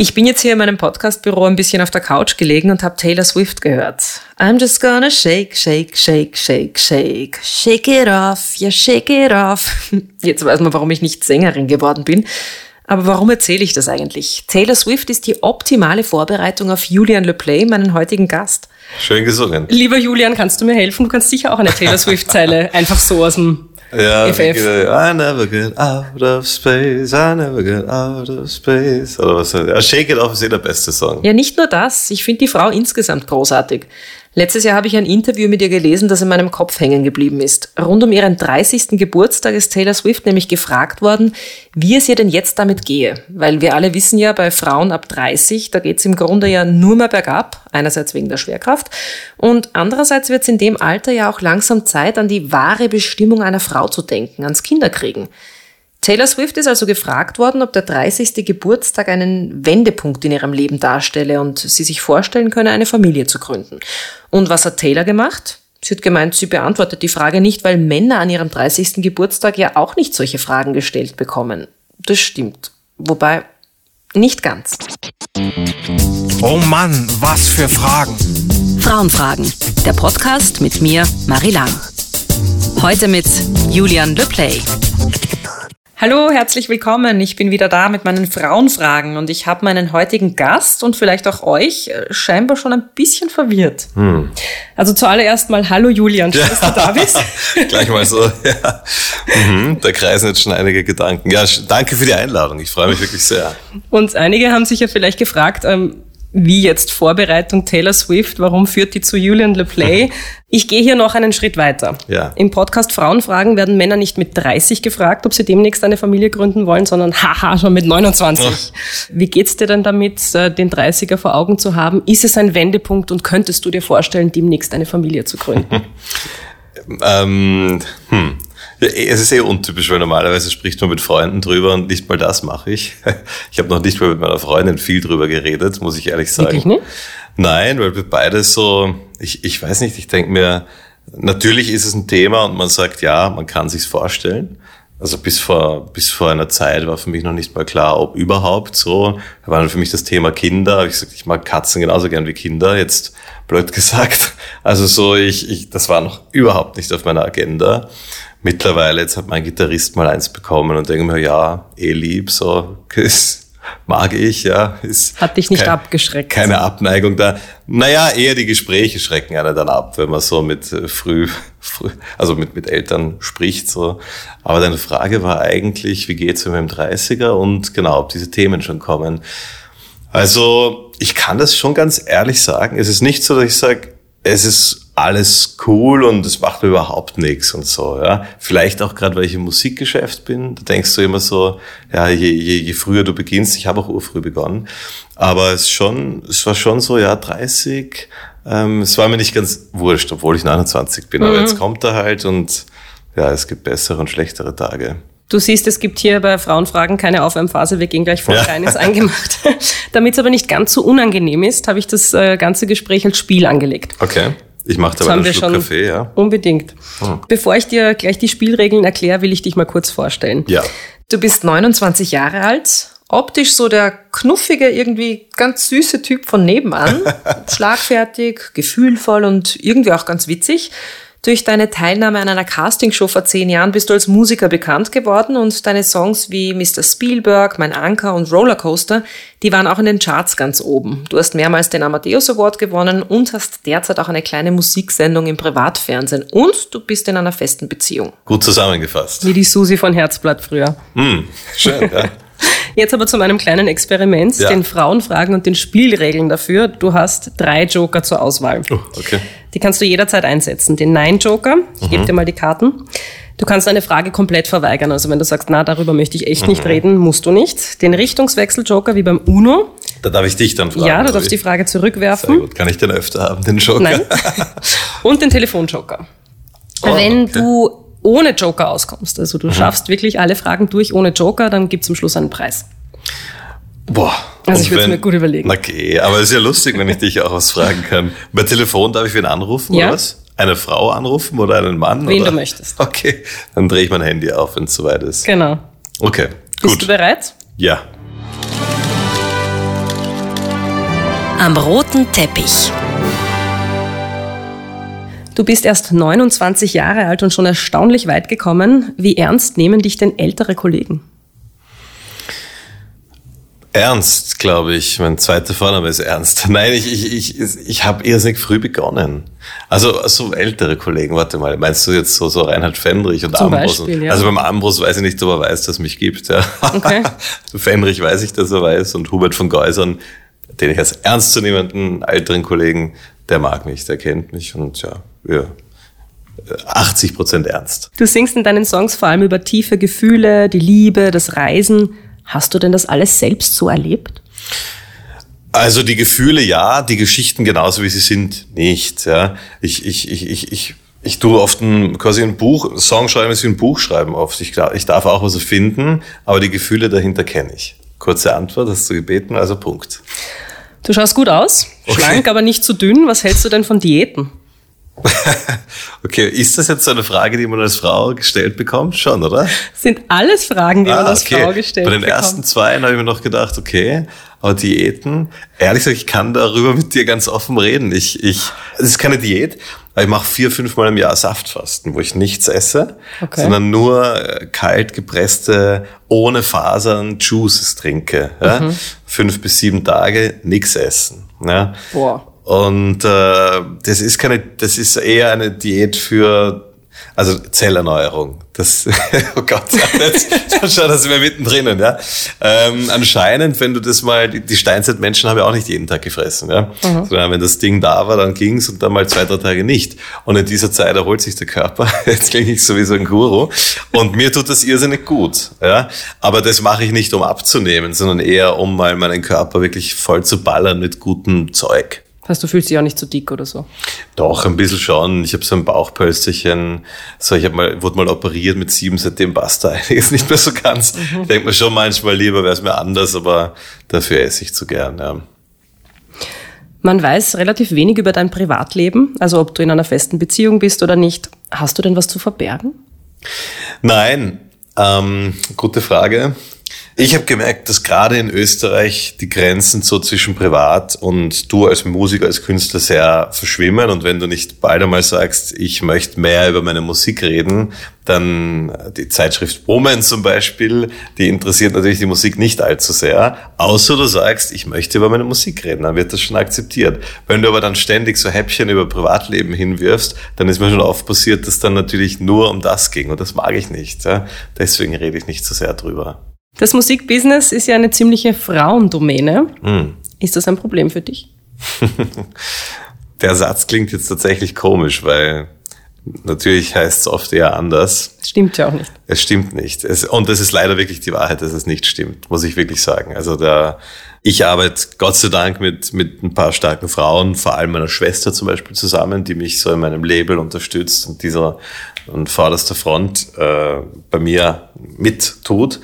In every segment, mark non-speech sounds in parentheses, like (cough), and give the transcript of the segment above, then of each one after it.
Ich bin jetzt hier in meinem Podcastbüro ein bisschen auf der Couch gelegen und habe Taylor Swift gehört. I'm just gonna shake, shake, shake, shake, shake. Shake it off, yeah, shake it off. (laughs) Jetzt weiß man, warum ich nicht Sängerin geworden bin. Aber warum erzähle ich das eigentlich? Taylor Swift ist die optimale Vorbereitung auf Julian Le Play, meinen heutigen Gast. Schön gesungen. Lieber Julian, kannst du mir helfen? Du kannst sicher auch eine Taylor (laughs) Swift-Zeile einfach so aus dem Ja, FF. I never get out of space, I never get out of space. Oder was? Ja, Shake It Off ist eh der beste Song. Ja, nicht nur das. Ich finde die Frau insgesamt großartig. Letztes Jahr habe ich ein Interview mit ihr gelesen, das in meinem Kopf hängen geblieben ist. Rund um ihren 30. Geburtstag ist Taylor Swift nämlich gefragt worden, wie es ihr denn jetzt damit gehe. Weil wir alle wissen ja, bei Frauen ab 30, da geht es im Grunde ja nur mehr bergab. Einerseits wegen der Schwerkraft. Und andererseits wird es in dem Alter ja auch langsam Zeit, an die wahre Bestimmung einer Frau zu denken, ans Kinderkriegen. Taylor Swift ist also gefragt worden, ob der 30. Geburtstag einen Wendepunkt in ihrem Leben darstelle und sie sich vorstellen könne, eine Familie zu gründen. Und was hat Taylor gemacht? Sie hat gemeint, sie beantwortet die Frage nicht, weil Männer an ihrem 30. Geburtstag ja auch nicht solche Fragen gestellt bekommen. Das stimmt. Wobei, nicht ganz. Oh Mann, was für Fragen. Frauenfragen. Der Podcast mit mir, Marie Lang. Heute mit Julian Le Play. Hallo, herzlich willkommen. Ich bin wieder da mit meinen Frauenfragen und ich habe meinen heutigen Gast und vielleicht auch euch äh, scheinbar schon ein bisschen verwirrt. Also zuallererst mal Hallo Julian, schön, dass du da bist. (laughs) Gleich mal so. Ja. Mhm, da kreisen jetzt schon einige Gedanken. Ja, danke für die Einladung. Ich freue mich wirklich sehr. Und einige haben sich ja vielleicht gefragt, ähm, wie jetzt Vorbereitung Taylor Swift, warum führt die zu Julian Le Play? (laughs) Ich gehe hier noch einen Schritt weiter. Ja. Im Podcast Frauenfragen werden Männer nicht mit 30 gefragt, ob sie demnächst eine Familie gründen wollen, sondern haha, schon mit 29. Wie geht's dir denn damit, äh, den 30er vor Augen zu haben? Ist es ein Wendepunkt und könntest du dir vorstellen, demnächst eine Familie zu gründen? (laughs) Ähm, hm. Es ist eh untypisch, weil normalerweise spricht man mit Freunden drüber und nicht mal das mache ich. Ich habe noch nicht mal mit meiner Freundin viel drüber geredet, muss ich ehrlich sagen. Wirklich nicht? Nein, weil wir beide so, ich, ich weiß nicht, ich denke mir, natürlich ist es ein Thema und man sagt, ja, man kann sich's vorstellen. Also bis vor, bis vor einer Zeit war für mich noch nicht mal klar, ob überhaupt so. Da war dann für mich das Thema Kinder. Hab Ich gesagt, ich mag Katzen genauso gern wie Kinder. Jetzt blöd gesagt. Also so, ich, ich, das war noch überhaupt nicht auf meiner Agenda. Mittlerweile, jetzt hat mein Gitarrist mal eins bekommen und denke mir, ja, eh lieb, so, ist, mag ich, ja. Ist Hat dich nicht kein- abgeschreckt? Keine Abneigung da. Naja, eher die Gespräche schrecken einen dann ab, wenn man so mit äh, früh, früh also mit, mit Eltern spricht, so. Aber deine Frage war eigentlich, wie geht's mit dem 30er und genau, ob diese Themen schon kommen. Also, ich kann das schon ganz ehrlich sagen. Es ist nicht so, dass ich sage, es ist alles cool und es macht mir überhaupt nichts und so, ja. Vielleicht auch gerade, weil ich im Musikgeschäft bin, da denkst du immer so, ja, je, je, je früher du beginnst, ich habe auch urfrüh begonnen, aber es schon, es war schon so, ja, 30, ähm, es war mir nicht ganz wurscht, obwohl ich 29 bin, aber jetzt kommt er halt und ja, es gibt bessere und schlechtere Tage. Du siehst, es gibt hier bei Frauenfragen keine Aufwärmphase. Wir gehen gleich voll Ja. rein ins Eingemachte. (laughs) Damit es aber nicht ganz so unangenehm ist, habe ich das äh, ganze Gespräch als Spiel angelegt. Okay. Ich mache haben einen Schluck schon Kaffee, ja. unbedingt. Bevor ich dir gleich die Spielregeln erkläre, will ich dich mal kurz vorstellen. Ja. Du bist 29 Jahre alt, optisch so der knuffige, irgendwie ganz süße Typ von nebenan, (laughs) schlagfertig, gefühlvoll und irgendwie auch ganz witzig. Durch deine Teilnahme an einer Castingshow vor zehn Jahren bist du als Musiker bekannt geworden und deine Songs wie Mr. Spielberg, Mein Anker und Rollercoaster, die waren auch in den Charts ganz oben. Du hast mehrmals den Amadeus Award gewonnen und hast derzeit auch eine kleine Musiksendung im Privatfernsehen und du bist in einer festen Beziehung. Gut zusammengefasst. Wie die Susi von Herzblatt früher. Hm, schön, ja. Jetzt aber zu meinem kleinen Experiment, Ja. den Frauenfragen und den Spielregeln dafür. Du hast drei Joker zur Auswahl. Oh, okay. Die kannst du jederzeit einsetzen. Den Nein-Joker, ich Mhm. gebe dir mal die Karten. Du kannst eine Frage komplett verweigern. Also wenn du sagst, na, darüber möchte ich echt Mhm. nicht reden, musst du nicht. Den Richtungswechsel-Joker wie beim UNO. Da darf ich dich dann fragen. ja, du darfst wie? die Frage Sehr zurückwerfen. gut. Kann ich den öfter haben, den Joker? Nein. (laughs) Und den Telefonjoker. Oh, Wenn okay. du ohne Joker auskommst, also du schaffst wirklich alle Fragen durch ohne Joker, dann gibt's zum Schluss einen Preis. Boah. Also ich würd's wenn- mir gut überlegen. Okay, aber es ist ja lustig, wenn ich dich auch was fragen kann. Bei Telefon darf ich wen anrufen Ja. oder was? Eine Frau anrufen oder einen Mann? Wen oder? du möchtest. Okay, dann drehe ich mein Handy auf, wenn es soweit ist. Genau. Okay, Bist gut. du bereit? Ja. Am roten Teppich. Du bist erst 29 Jahre alt und schon erstaunlich weit gekommen. Wie ernst nehmen dich denn ältere Kollegen? Ernst, glaube ich. Mein zweiter Vorname ist Ernst. (laughs) Nein, ich, ich, ich, ich habe irrsinnig früh begonnen. Also so ältere Kollegen, warte mal, meinst du jetzt so, so Reinhard Fendrich und Zum Ambros? Beispiel, ja. Also beim Ambros weiß ich nicht, ob er weiß, dass es mich gibt. Ja. Okay. (laughs) Fendrich weiß ich, dass er weiß und Hubert von Geusern, den ich als ernstzunehmenden älteren Kollegen, der mag mich, der kennt mich und ja, ja 80 Prozent ernst. Du singst in deinen Songs vor allem über tiefe Gefühle, die Liebe, das Reisen. Hast du denn das alles selbst so erlebt? Also die Gefühle ja, die Geschichten genauso wie sie sind nicht. Ja. Ich, ich, ich, ich, ich, ich tue oft ein, quasi ein Buch, Song schreiben ist wie ein Buch schreiben oft. Ich, ich darf auch was finden, aber die Gefühle dahinter kenne ich. Kurze Antwort, hast du gebeten, also Punkt. Du schaust gut aus, Okay. schlank, aber nicht zu dünn. Was hältst du denn von Diäten? (laughs) Okay, ist das jetzt so eine Frage, die man als Frau gestellt bekommt? Schon, oder? Sind alles Fragen, die man als Ah, okay. Frau gestellt Bei den bekommt. ersten zwei habe ich mir noch gedacht, okay, aber Diäten, ehrlich gesagt, ich kann darüber mit dir ganz offen reden. Ich, ich, es ist keine Diät, aber ich mache vier, fünf Mal im Jahr Saftfasten, wo ich nichts esse, Okay. sondern nur äh, kalt gepresste, ohne Fasern Juices trinke. Ja? Mhm. Fünf bis sieben Tage nichts essen. Ja? Boah. Und äh, das ist keine, das ist eher eine Diät für also Zellerneuerung. Das, (laughs) oh Gott, jetzt (laughs) schau, da sind wir mittendrin, ja. Ähm, anscheinend, wenn du das mal, die, die Steinzeitmenschen haben ja auch nicht jeden Tag gefressen, ja. Sondern wenn das Ding da war, dann ging's und dann mal zwei, drei Tage nicht. Und in dieser Zeit erholt sich der Körper. (laughs) Jetzt klinge ich sowieso ein Guru. Und mir tut das irrsinnig gut, ja. Aber das mache ich nicht, um abzunehmen, sondern eher, um mal meinen Körper wirklich voll zu ballern mit gutem Zeug. Heißt, du fühlst dich auch nicht zu dick oder so. Doch, ein bisschen schon. Ich habe so ein Bauchpölsterchen. So, ich hab mal, wurde mal operiert mit sieben, seitdem passt (laughs) da einiges nicht mehr so ganz. Mhm. Denke mir schon manchmal lieber wäre es mir anders, aber dafür esse ich zu gern. Ja. Man weiß relativ wenig über dein Privatleben, also ob du in einer festen Beziehung bist oder nicht. Hast du denn was zu verbergen? Nein, ähm, gute Frage. Ich habe gemerkt, dass gerade in Österreich die Grenzen so zwischen Privat und du als Musiker, als Künstler sehr verschwimmen. Und wenn du nicht bald einmal sagst, ich möchte mehr über meine Musik reden, dann die Zeitschrift Woman zum Beispiel, die interessiert natürlich die Musik nicht allzu sehr. Außer du sagst, ich möchte über meine Musik reden, dann wird das schon akzeptiert. Wenn du aber dann ständig so Häppchen über Privatleben hinwirfst, dann ist mir schon oft passiert, dass dann natürlich nur um das ging. Und das mag ich nicht. Deswegen rede ich nicht so sehr drüber. Das Musikbusiness ist ja eine ziemliche Frauendomäne. Hm. Ist das ein Problem für dich? (laughs) Der Satz klingt jetzt tatsächlich komisch, weil natürlich heißt es oft eher anders. Das stimmt ja auch nicht. Es stimmt nicht. Es, und es ist leider wirklich die Wahrheit, dass es nicht stimmt, muss ich wirklich sagen. Also da, ich arbeite Gott sei Dank mit, mit ein paar starken Frauen, vor allem meiner Schwester zum Beispiel zusammen, die mich so in meinem Label unterstützt und dieser an vorderster Front äh, bei mir mit tut.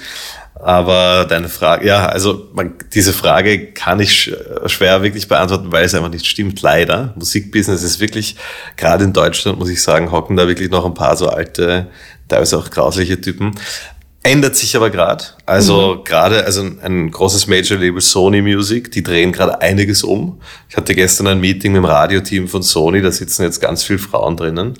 Aber deine Frage, ja, also man, diese Frage kann ich sch- schwer wirklich beantworten, weil es einfach nicht stimmt, leider. Musikbusiness ist wirklich, gerade in Deutschland, muss ich sagen, hocken da wirklich noch ein paar so alte, teilweise auch grausliche Typen. Ändert sich aber gerade. Also gerade, also ein, ein großes Major-Label Sony Music, die drehen gerade einiges um. Ich hatte gestern ein Meeting mit dem Radioteam von Sony, da sitzen jetzt ganz viele Frauen drinnen.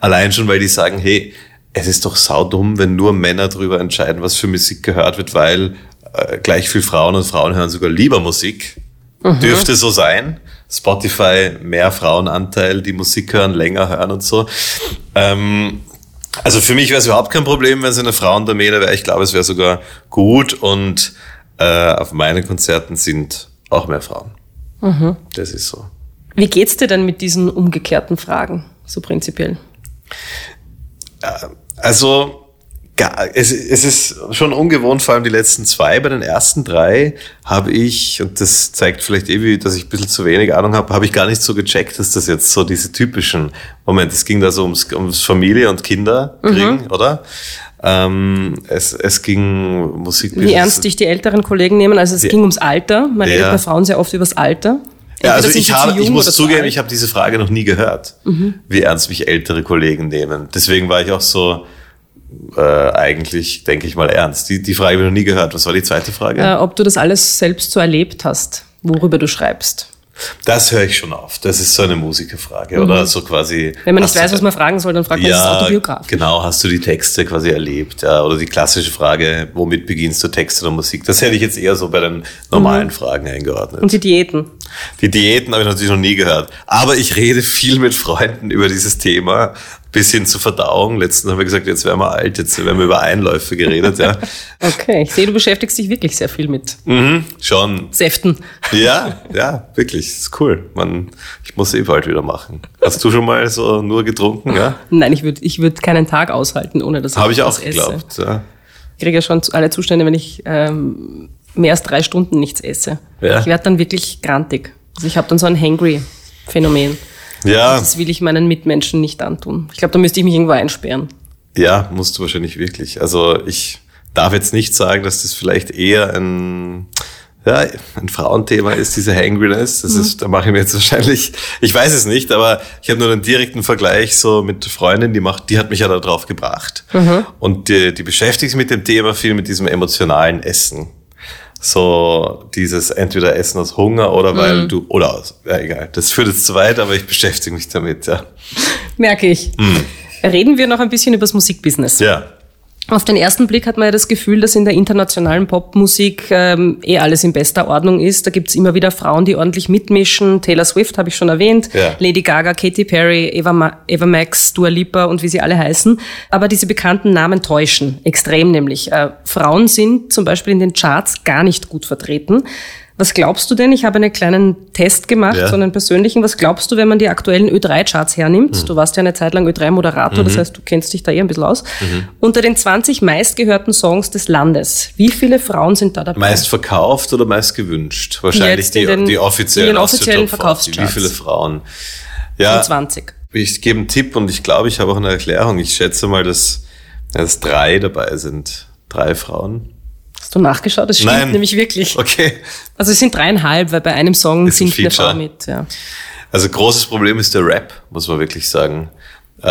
Allein schon, weil die sagen, hey, es ist doch saudumm, wenn nur Männer darüber entscheiden, was für Musik gehört wird, weil äh, gleich viel Frauen und Frauen hören sogar lieber Musik. Dürfte so sein. Spotify mehr Frauenanteil, die Musik hören, länger hören und so. Ähm, also für mich wäre es überhaupt kein Problem, wenn es eine Frauendomäne wäre. Ich glaube, es wäre sogar gut und äh, auf meinen Konzerten sind auch mehr Frauen. Das ist so. Wie geht's dir denn mit diesen umgekehrten Fragen, so prinzipiell? Also, es, es ist schon ungewohnt, vor allem die letzten zwei. Bei den ersten drei habe ich, und das zeigt vielleicht eh, wie, dass ich ein bisschen zu wenig Ahnung habe, habe ich gar nicht so gecheckt, dass das jetzt so diese typischen, Moment, es ging da so ums, ums Familie und Kinder kriegen, oder? Ähm, es, es ging Musik. Wie ernst dich die älteren Kollegen nehmen? Also es Ja. ging ums Alter. Man Ja. redet bei Frauen sehr oft übers Alter. Ja, also ich habe, ich muss zugeben, ich habe diese Frage noch nie gehört, wie ernst mich ältere Kollegen nehmen. Deswegen war ich auch so äh, eigentlich, denke ich mal, ernst. Die, die Frage habe ich noch nie gehört. Was war die zweite Frage? äh, ob du das alles selbst so erlebt hast, worüber du schreibst. Das höre ich schon oft. Das ist so eine Musikerfrage, mhm. oder? So quasi. Wenn man nicht weiß, was man fragen soll, dann fragt man ja, das Autobiograf. Genau, hast du die Texte quasi erlebt? Ja, oder die klassische Frage, womit beginnst du Texte oder Musik? Das hätte ich jetzt eher so bei den normalen mhm. Fragen eingeordnet. Und die Diäten? Die Diäten habe ich natürlich noch nie gehört. Aber ich rede viel mit Freunden über dieses Thema bis hin zur Verdauung. Letztens haben wir gesagt, jetzt werden wir alt, jetzt werden wir über Einläufe geredet. Ja. (laughs) okay, ich sehe, du beschäftigst dich wirklich sehr viel mit mhm, schon. Säften. (laughs) Ja, ja, wirklich, das ist cool. Man, ich muss eh bald wieder machen. Hast du schon mal so nur getrunken? Ja? Nein, ich würde ich würd keinen Tag aushalten, ohne dass ich Habe ich auch geglaubt, ja. Ich kriege ja schon alle Zustände, wenn ich ähm, mehr als drei Stunden nichts esse. Ja. Ich werde dann wirklich grantig. Also ich habe dann so ein Hangry-Phänomen. Ja. Das will ich meinen Mitmenschen nicht antun. Ich glaube, da müsste ich mich irgendwo einsperren. Ja, musst du wahrscheinlich wirklich. Also ich darf jetzt nicht sagen, dass das vielleicht eher ein, ja, ein Frauenthema ist, diese Hangriness. Das ist, da mache ich mir jetzt wahrscheinlich, ich weiß es nicht, aber ich habe nur einen direkten Vergleich so mit Freundin, die macht, die hat mich ja da drauf gebracht. Mhm. Und die, die beschäftigt sich mit dem Thema viel mit diesem emotionalen Essen so dieses entweder Essen aus Hunger oder weil mm. du, oder aus, ja egal, das führt jetzt zu weit, aber ich beschäftige mich damit, ja. Merke ich. Mm. Reden wir noch ein bisschen über das Musikbusiness. Ja. Auf den ersten Blick hat man ja das Gefühl, dass in der internationalen Popmusik ähm, eh alles in bester Ordnung ist. Da gibt's immer wieder Frauen, die ordentlich mitmischen. Taylor Swift habe ich schon erwähnt, ja. Lady Gaga, Katy Perry, Eva, Ma Eva Max, Dua Lipa und wie sie alle heißen. Aber diese bekannten Namen täuschen, extrem nämlich. Äh, Frauen sind zum Beispiel in den Charts gar nicht gut vertreten. Was glaubst du denn? Ich habe einen kleinen Test gemacht, ja. so einen persönlichen. Was glaubst du, wenn man die aktuellen Ö3-Charts hernimmt? Mhm. Du warst ja eine Zeit lang Ö3-Moderator, mhm. das heißt, du kennst dich da eh ein bisschen aus. Mhm. Unter den 20 meistgehörten Songs des Landes, wie viele Frauen sind da dabei? Meist verkauft oder meist gewünscht? Wahrscheinlich die, den, die offiziellen, offiziellen Verkaufscharts. Wie viele Frauen? Ja, 20. Ich gebe einen Tipp und ich glaube, ich habe auch eine Erklärung. Ich schätze mal, dass, dass drei dabei sind. Drei Frauen. Hast du nachgeschaut? Das stimmt Nein. nämlich wirklich. Okay. Also es sind dreieinhalb, weil bei einem Song ist singt eine Frau mit. Ja. Also großes Problem ist der Rap, muss man wirklich sagen. Äh,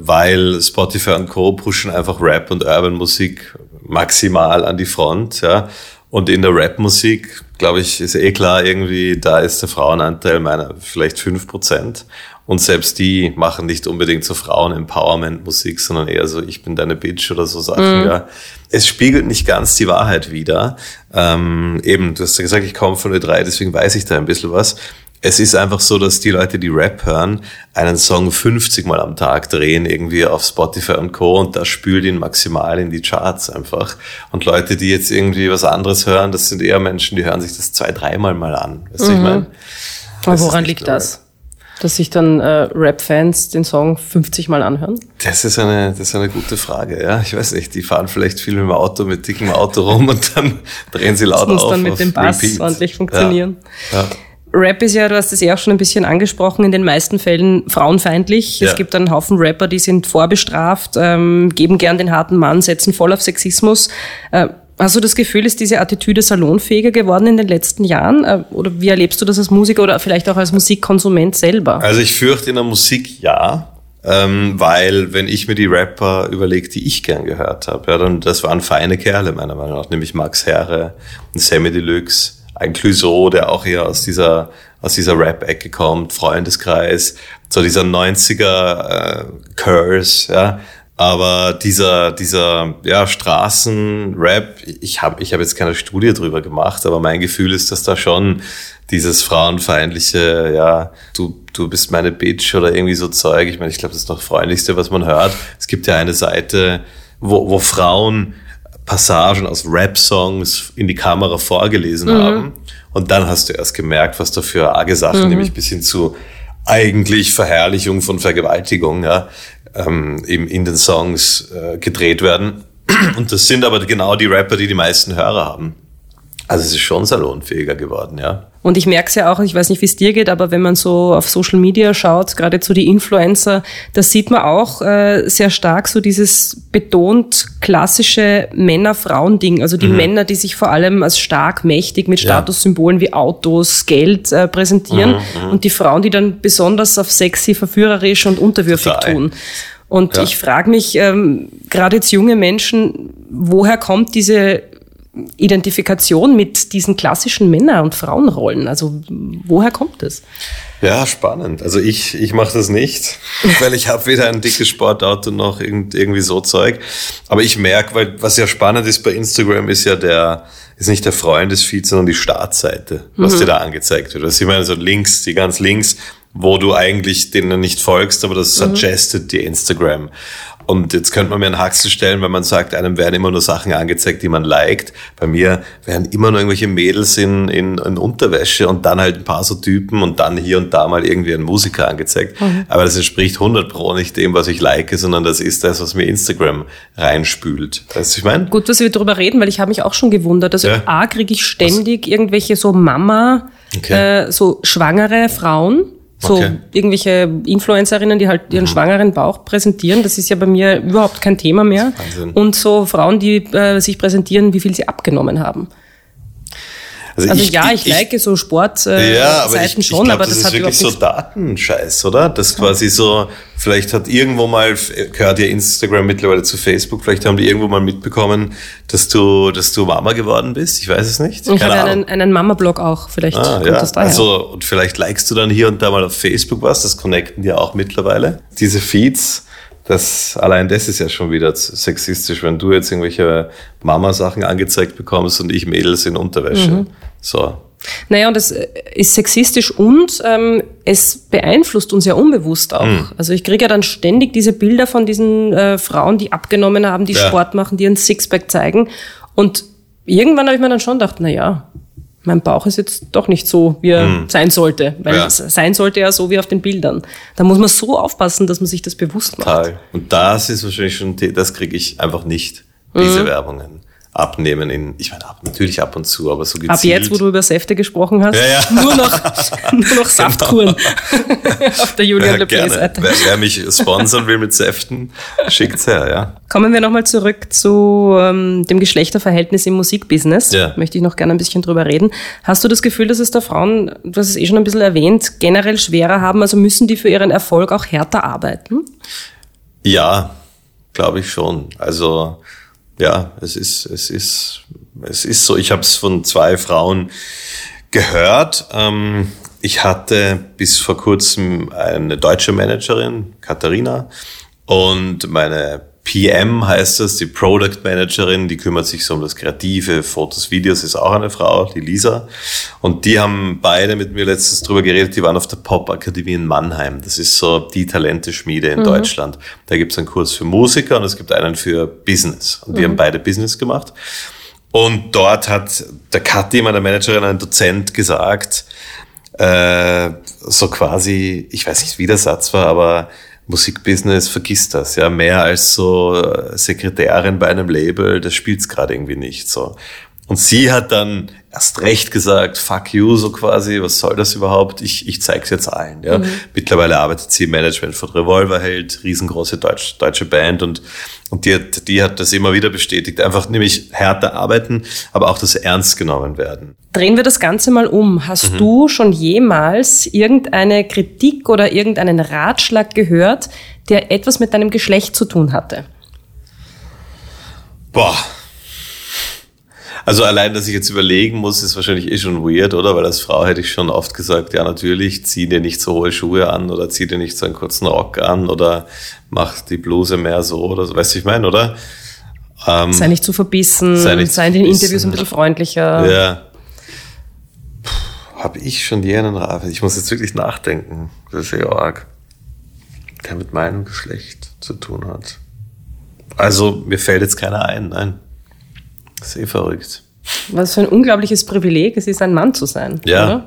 weil Spotify und Co. pushen einfach Rap und Urban Musik maximal an die Front. Ja. Und in der Rap-Musik, glaube ich, ist eh klar, irgendwie, da ist der Frauenanteil meiner vielleicht fünf Prozent. Und selbst die machen nicht unbedingt so Frauen-Empowerment-Musik, sondern eher so, ich bin deine Bitch oder so Sachen, mhm. ja. Es spiegelt nicht ganz die Wahrheit wider. Ähm, eben, du hast ja gesagt, ich komme von Ö3, deswegen weiß ich da ein bisschen was. Es ist einfach so, dass die Leute, die Rap hören, einen Song 50 Mal am Tag drehen, irgendwie auf Spotify und Co. Und das spült ihn maximal in die Charts einfach. Und Leute, die jetzt irgendwie was anderes hören, das sind eher Menschen, die hören sich das zwei, dreimal mal an. Weißt du, mhm. ich meine? Aber woran liegt das? dass sich dann äh, Rap-Fans den Song 50 Mal anhören? Das ist eine, das ist eine gute Frage, ja. Ich weiß nicht, die fahren vielleicht viel mit dem Auto, mit dickem Auto rum und dann (laughs) drehen sie laut das muss auf. dann mit dem Bass Repeat. ordentlich funktionieren. Ja. Ja. Rap ist ja, du hast es ja auch schon ein bisschen angesprochen, in den meisten Fällen frauenfeindlich. Ja. Es gibt einen Haufen Rapper, die sind vorbestraft, ähm, geben gern den harten Mann, setzen voll auf Sexismus. Äh, Hast du das Gefühl, ist diese Attitüde salonfähiger geworden in den letzten Jahren? Äh, oder wie erlebst du das als Musiker oder vielleicht auch als Musikkonsument selber? Also ich fürchte in der Musik ja. Ähm, weil wenn ich mir die Rapper überlege, die ich gern gehört habe, ja, dann das waren feine Kerle meiner Meinung nach, nämlich Max Herre, Sammy Deluxe, ein Clouseau, der auch eher aus dieser aus dieser Rap-Ecke kommt, Freundeskreis, so dieser 90er äh, Curse, ja, aber dieser, dieser ja, Straßenrap, ich habe ich hab jetzt keine Studie drüber gemacht, aber mein Gefühl ist, dass da schon dieses frauenfeindliche, ja, du, du bist meine Bitch oder irgendwie so Zeug. Ich meine, ich glaube, das ist noch das Freundlichste, was man hört. Es gibt ja eine Seite, wo, wo Frauen Passagen aus Rap-Songs in die Kamera vorgelesen mhm. haben. Und dann hast du erst gemerkt, was da für arge Sachen, mhm. nämlich bis hin zu eigentlich Verherrlichung von Vergewaltigung, ja, ähm, eben in den Songs äh, gedreht werden. (clears throat) Und das sind aber genau die Rapper, die die meisten Hörer haben. Also es ist schon salonfähiger geworden, ja. Und ich merke es ja auch, ich weiß nicht, wie es dir geht, aber wenn man so auf Social Media schaut, gerade zu die Influencer, da sieht man auch äh, sehr stark so dieses betont klassische Männer-Frauen-Ding. Also die mhm. Männer, die sich vor allem als stark, mächtig mit Statussymbolen wie Autos, Geld äh, präsentieren mhm, mhm. und die Frauen, die dann besonders auf sexy, verführerisch und unterwürfig Total. tun. Und ja. ich frage mich, ähm, gerade jetzt junge Menschen, woher kommt diese Identifikation mit diesen klassischen Männer- und Frauenrollen? Also woher kommt das? Ja, spannend. Also ich, ich mache das nicht, (laughs) weil ich habe weder ein dickes Sportauto noch irgend, irgendwie so Zeug. Aber ich merke, weil was ja spannend ist bei Instagram, ist ja der, ist nicht der Freundesfeed, sondern die Startseite, was mhm. dir da angezeigt wird. Das ich meine so links, die ganz links, wo du eigentlich denen nicht folgst, aber das mhm. suggested mhm. dir Instagram. Und jetzt könnte man mir einen Haxel stellen, wenn man sagt, einem werden immer nur Sachen angezeigt, die man liked. Bei mir werden immer nur irgendwelche Mädels in, in, in Unterwäsche und dann halt ein paar so Typen und dann hier und da mal irgendwie ein Musiker angezeigt. Mhm. Aber das entspricht 100 pro nicht dem, was ich like, sondern das ist das, was mir Instagram reinspült. Weißt du, ich meine? Gut, dass wir darüber reden, weil ich habe mich auch schon gewundert. Also ja. A, kriege ich ständig was? irgendwelche so Mama, okay. äh, so schwangere Frauen so okay. irgendwelche Influencerinnen, die halt ihren mhm. schwangeren Bauch präsentieren, das ist ja bei mir überhaupt kein Thema mehr. Und so Frauen, die äh, sich präsentieren, wie viel sie abgenommen haben. Also, also ich, ja, ich, ich like so Sportseiten äh, ja, aber ich, schon, glaub, aber das, das ist wirklich so Datenscheiß, oder? Das quasi so, vielleicht hat irgendwo mal, gehört ja Instagram mittlerweile zu Facebook, vielleicht haben die irgendwo mal mitbekommen, dass du, dass du Mama geworden bist. Ich weiß es nicht. Ich habe einen, einen Mama-Blog auch, vielleicht ah, kommt ja. das daher. Also, und vielleicht likest du dann hier und da mal auf Facebook was, das connecten die auch mittlerweile. Diese Feeds, das, allein das ist ja schon wieder sexistisch, wenn du jetzt irgendwelche Mama-Sachen angezeigt bekommst und ich Mädels in Unterwäsche. Mhm. So. Naja, und das ist sexistisch und ähm, es beeinflusst uns ja unbewusst auch. Mhm. Also ich kriege ja dann ständig diese Bilder von diesen äh, Frauen, die abgenommen haben, die ja. Sport machen, die ein Sixpack zeigen. Und irgendwann habe ich mir dann schon gedacht, na ja, mein Bauch ist jetzt doch nicht so, wie er hm. sein sollte. Weil ja. es sein sollte ja so wie auf den Bildern. Da muss man so aufpassen, dass man sich das bewusst macht. Total. Und das ist wahrscheinlich schon, das kriege ich einfach nicht, diese mhm. Werbungen abnehmen in, ich meine, ab, natürlich ab und zu, aber so gezielt. Ab jetzt, wo du über Säfte gesprochen hast, ja, ja. (laughs) nur noch, nur noch (laughs) Saftkuren genau. (laughs) auf der Julian ja, Le Seite. Wer, wer, mich sponsern will mit Säften, schickt's her, ja. Kommen wir nochmal zurück zu ähm, dem Geschlechterverhältnis im Musikbusiness. Ja. Möchte ich noch gerne ein bisschen drüber reden. Hast du das Gefühl, dass es da Frauen, du hast es eh schon ein bisschen erwähnt, generell schwerer haben? Also müssen die für ihren Erfolg auch härter arbeiten? Ja, glaube ich schon. Also ja, es ist, es ist, es ist so. Ich habe es von zwei Frauen gehört. Ähm, ich hatte bis vor kurzem eine deutsche Managerin, Katharina, und meine PM heißt das, die Product Managerin, die kümmert sich so um das Kreative, Fotos, Videos, ist auch eine Frau, die Lisa. Und die haben beide mit mir letztens drüber geredet, die waren auf der Pop-Akademie in Mannheim. Das ist so die Talenteschmiede in mhm. Deutschland. Da gibt es einen Kurs für Musiker und es gibt einen für Business. Und wir mhm. haben beide Business gemacht. Und dort hat der Kathi, meine Managerin, ein Dozent gesagt, äh, so quasi, ich weiß nicht, wie der Satz war, aber Musikbusiness, vergiss das, ja, mehr als so äh, Sekretärin bei einem Label, das spielt's gerade irgendwie nicht so. Und sie hat dann erst recht gesagt, fuck you, so quasi, was soll das überhaupt? Ich, ich zeig's jetzt allen. Ja. Mhm. Mittlerweile arbeitet sie im Management von Revolverheld, riesengroße Deutsch, deutsche Band und, und die, hat, die hat das immer wieder bestätigt. Einfach nämlich härter arbeiten, aber auch das ernst genommen werden. Drehen wir das Ganze mal um. Hast mhm. du schon jemals irgendeine Kritik oder irgendeinen Ratschlag gehört, der etwas mit deinem Geschlecht zu tun hatte? Boah, also allein, dass ich jetzt überlegen muss, ist wahrscheinlich eh schon weird, oder? Weil als Frau hätte ich schon oft gesagt, ja natürlich, zieh dir nicht so hohe Schuhe an oder zieh dir nicht so einen kurzen Rock an oder mach die Bluse mehr so oder so. Weißt du, ich meine, oder? Ähm, sei nicht zu verbissen, sei, nicht sei in den Interviews ein bisschen freundlicher. Ja. Habe ich schon je einen Rat? Ich muss jetzt wirklich nachdenken. Das ist ja arg. Der mit meinem Geschlecht zu tun hat. Also, mir fällt jetzt keiner ein, nein. Sehr verrückt. Was für ein unglaubliches Privileg es ist, ein Mann zu sein. Ja. Oder?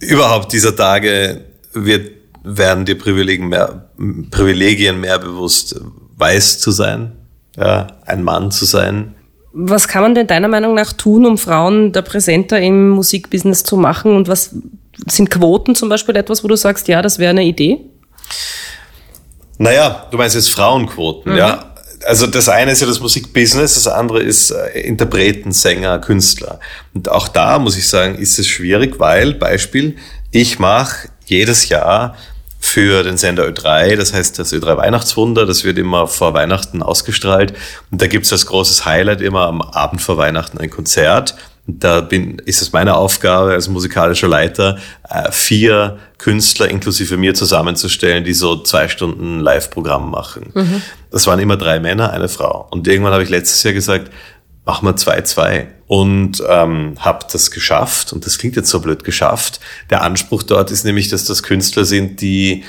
Überhaupt dieser Tage wird, werden dir Privilegien mehr, Privilegien mehr bewusst, weiß zu sein, ja, ein Mann zu sein. Was kann man denn deiner Meinung nach tun, um Frauen da präsenter im Musikbusiness zu machen? Und was sind Quoten zum Beispiel etwas, wo du sagst, ja, das wäre eine Idee? Naja, du meinst jetzt Frauenquoten, mhm. ja also das eine ist ja das Musikbusiness, das andere ist äh, Interpreten, Sänger, Künstler. Und auch da muss ich sagen, ist es schwierig, weil Beispiel, ich mache jedes Jahr für den Sender Ö3, das heißt das Ö3 Weihnachtswunder, das wird immer vor Weihnachten ausgestrahlt. Und da gibt's als großes Highlight immer am Abend vor Weihnachten ein Konzert. Da bin, ist es meine Aufgabe als musikalischer Leiter, äh, vier Künstler inklusive mir zusammenzustellen, die so zwei Stunden Live-Programm machen. Mhm. Das waren immer drei Männer, eine Frau. Und irgendwann habe ich letztes Jahr gesagt, machen wir 2-2 und ähm, habe das geschafft. Und das klingt jetzt so blöd geschafft. Der Anspruch dort ist nämlich, dass das Künstler sind, die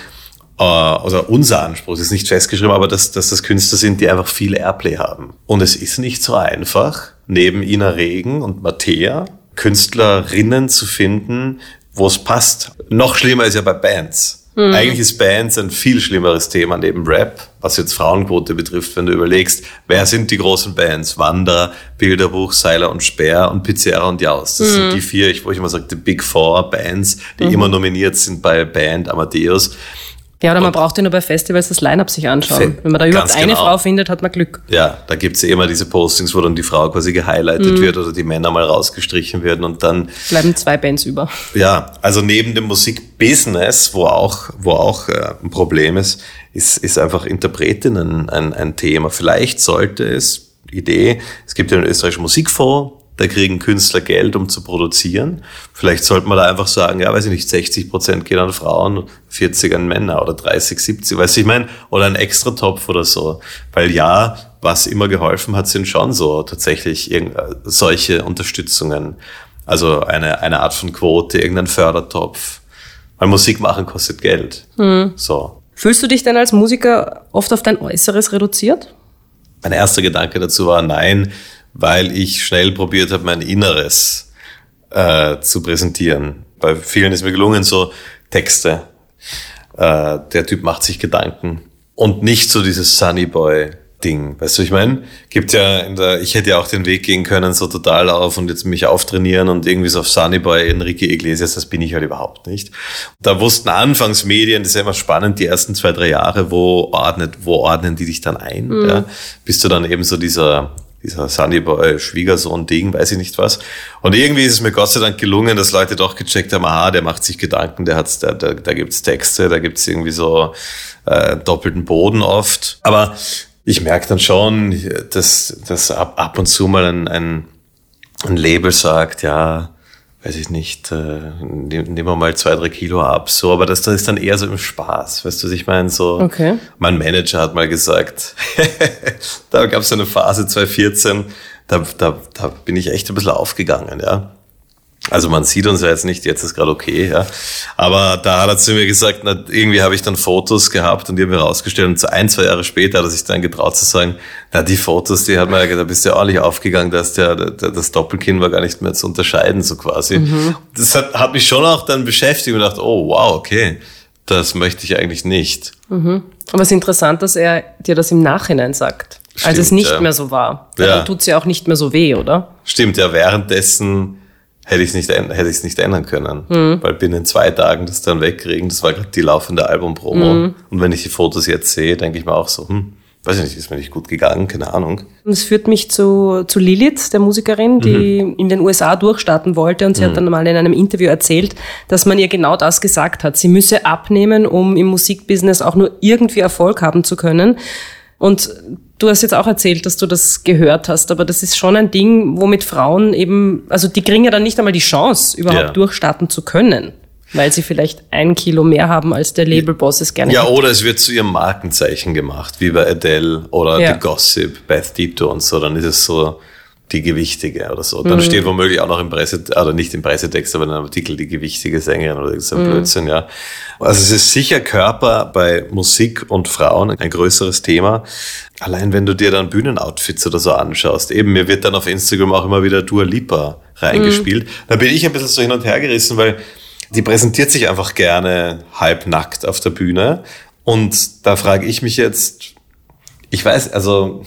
äh, also unser Anspruch ist nicht festgeschrieben, aber dass, dass das Künstler sind, die einfach viel Airplay haben. Und es ist nicht so einfach, neben Ina Regen und Mattea Künstlerinnen zu finden, wo es passt. Noch schlimmer ist ja bei Bands. Mhm. Eigentlich ist Bands ein viel schlimmeres Thema neben Rap, was jetzt Frauenquote betrifft, wenn du überlegst, wer sind die großen Bands? Wander, Bilderbuch, Seiler und Speer und Pizzeria und Jaus. Das mhm. sind die vier, wo ich immer sage, die Big Four Bands, die mhm. immer nominiert sind bei Band Amadeus. Ja, oder man und braucht ja nur bei Festivals das Line-Up sich anschauen. Wenn man da überhaupt eine genau. Frau findet, hat man Glück. Ja, da gibt's ja immer diese Postings, wo dann die Frau quasi gehighlightet mhm. wird oder die Männer mal rausgestrichen werden und dann... Bleiben zwei Bands über. Ja, also neben dem Musikbusiness, wo auch, wo auch äh, ein Problem ist, ist, ist einfach Interpretinnen ein, ein Thema. Vielleicht sollte es, Idee, es gibt ja den österreichischen Musikfonds, da kriegen Künstler Geld, um zu produzieren. Vielleicht sollte man da einfach sagen, ja, weiß ich nicht, 60 Prozent gehen an Frauen, 40 an Männer oder 30, 70, weiß ich mein, oder ein extra Topf oder so. Weil ja, was immer geholfen hat, sind schon so tatsächlich solche Unterstützungen. Also eine, eine Art von Quote, irgendein Fördertopf. Weil Musik machen kostet Geld. Mhm. So. Fühlst du dich denn als Musiker oft auf dein Äußeres reduziert? Mein erster Gedanke dazu war, nein, weil ich schnell probiert habe, mein Inneres äh, zu präsentieren. Bei vielen ist mir gelungen, so Texte. Äh, der Typ macht sich Gedanken. Und nicht so dieses Sunny Boy Ding. Weißt du, ich meine, gibt ja in der, ich hätte ja auch den Weg gehen können, so total auf und jetzt mich auftrainieren und irgendwie so auf Sunny Boy, Enrique Iglesias, das bin ich halt überhaupt nicht. Da wussten Anfangsmedien, das ist ja immer spannend, die ersten zwei, drei Jahre, wo ordnet, wo ordnen die dich dann ein? Mhm. Ja? Bist du dann eben so dieser dieser Sunnyboy, Schwiegersohn-Ding, weiß ich nicht was. Und irgendwie ist es mir Gott sei Dank gelungen, dass Leute doch gecheckt haben, aha, der macht sich Gedanken, der hat's, da, da, da gibt's Texte, da gibt's irgendwie so äh, doppelten Boden oft. Aber ich merke dann schon, dass, dass ab, ab und zu mal ein, ein, ein Label sagt, ja, weiß ich nicht, äh, nehmen wir mal zwei, drei Kilo ab, so, aber das, das ist dann eher so im Spaß, weißt du, was ich meine? So, okay. mein Manager hat mal gesagt, (laughs) da gab es eine Phase 2014, da, da, da bin ich echt ein bisschen aufgegangen, ja. Also man sieht uns ja jetzt nicht, jetzt ist gerade okay, ja. Aber da hat er zu mir gesagt, na, irgendwie habe ich dann Fotos gehabt und die haben wir rausgestellt. Und so ein, zwei Jahre später hat er sich dann getraut zu sagen, na, die Fotos, die hat man ja gesagt, da bist du ja ordentlich aufgegangen, dass der, der, das Doppelkinn war gar nicht mehr zu unterscheiden, so quasi. Mhm. Das hat, hat mich schon auch dann beschäftigt und gedacht, oh wow, okay, das möchte ich eigentlich nicht. Mhm. Aber es ist interessant, dass er dir das im Nachhinein sagt. Stimmt, als es nicht ja. mehr so war. Ja. Dann tut es ja auch nicht mehr so weh, oder? Stimmt, ja, währenddessen hätte ich es nicht, hätte ich nicht ändern können. Mhm. Weil binnen zwei Tagen das dann wegkriegen, das war gerade die laufende Albumpromo. Mhm. Und wenn ich die Fotos jetzt sehe, denke ich mir auch so, hm, weiß ich nicht, ist mir nicht gut gegangen, keine Ahnung. Das führt mich zu, zu Lilith, der Musikerin, die mhm. in den USA durchstarten wollte und sie mhm. hat dann mal in einem Interview erzählt, dass man ihr genau das gesagt hat. Sie müsse abnehmen, um im Musikbusiness auch nur irgendwie Erfolg haben zu können. Und du hast jetzt auch erzählt, dass du das gehört hast, aber das ist schon ein Ding, womit Frauen eben, also die kriegen ja dann nicht einmal die Chance, überhaupt ja. durchstarten zu können. Weil sie vielleicht ein Kilo mehr haben, als der Labelboss es gerne Ja, hat. oder es wird zu ihrem Markenzeichen gemacht, wie bei Adele oder ja. The Gossip, Beth Dito und so. Dann ist es so, die Gewichtige oder so. Dann mhm. steht womöglich auch noch im Presse, oder nicht im Pressetext, aber in einem Artikel die gewichtige Sängerin oder so ein mhm. Blödsinn, ja. Also es ist sicher Körper bei Musik und Frauen ein größeres Thema. Allein wenn du dir dann Bühnenoutfits oder so anschaust, eben mir wird dann auf Instagram auch immer wieder Dua Lipa reingespielt. Mhm. Da bin ich ein bisschen so hin und her gerissen, weil die präsentiert sich einfach gerne halbnackt auf der Bühne. Und da frage ich mich jetzt, ich weiß, also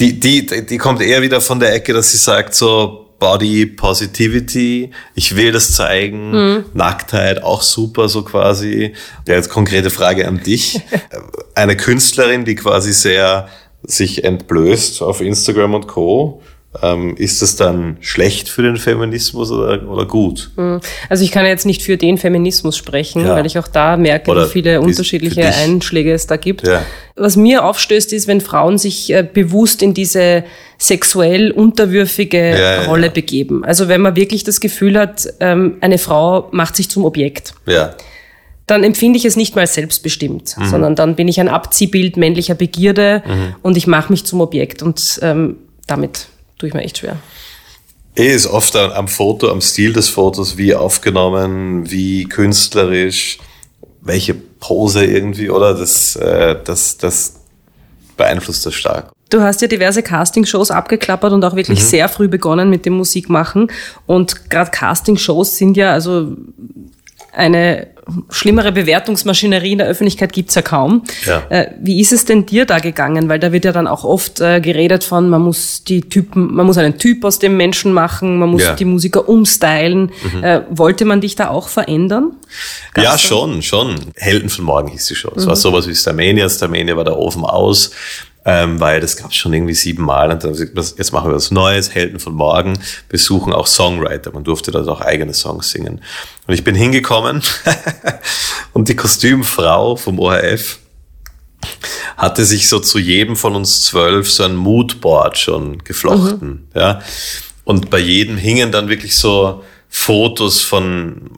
die, die, die kommt eher wieder von der Ecke, dass sie sagt so, Body Positivity, ich will das zeigen, mhm. Nacktheit auch super, so quasi. Ja, jetzt konkrete Frage an dich. (laughs) Eine Künstlerin, die quasi sehr sich entblößt auf Instagram und Co. ähm, ist das dann schlecht für den Feminismus oder, oder gut? Hm. Also ich kann jetzt nicht für den Feminismus sprechen, ja. weil ich auch da merke, oder wie viele unterschiedliche Einschläge es da gibt. Ja. Was mir aufstößt, ist, wenn Frauen sich äh, bewusst in diese sexuell unterwürfige ja, Rolle begeben. Also wenn man wirklich das Gefühl hat, ähm, eine Frau macht sich zum Objekt. Ja dann empfinde ich es nicht mal selbstbestimmt, mhm. sondern dann bin ich ein Abziehbild männlicher Begierde mhm. und ich mache mich zum Objekt und ähm, damit tue ich mir echt schwer. Eh ist oft am Foto, am Stil des Fotos, wie aufgenommen, wie künstlerisch, welche Pose irgendwie, oder? Das, äh, das, das beeinflusst das stark. Du hast ja diverse Castingshows abgeklappert und auch wirklich mhm. sehr früh begonnen mit dem Musikmachen. Und gerade Castingshows sind ja, also eine schlimmere Bewertungsmaschinerie in der Öffentlichkeit gibt's ja kaum. Ja. Äh, wie ist es denn dir da gegangen? Weil da wird ja dann auch oft äh, geredet von, man muss die Typen, man muss einen Typ aus dem Menschen machen, man muss ja. die Musiker umstylen. Mhm. Äh, wollte man dich da auch verändern? Gab's ja, schon, schon. Helden von morgen hieß die schon. Es mhm. war sowas wie Starmania. Starmania war der Ofen aus ähm, weil das gab es schon irgendwie siebenmal und dann jetzt machen wir was Neues, Helden von morgen, wir suchen auch Songwriter, man durfte da auch eigene Songs singen. Und ich bin hingekommen (laughs) und die Kostümfrau vom ORF hatte sich so zu jedem von uns zwölf so ein Moodboard schon geflochten, mhm. ja. Und bei jedem hingen dann wirklich so Fotos von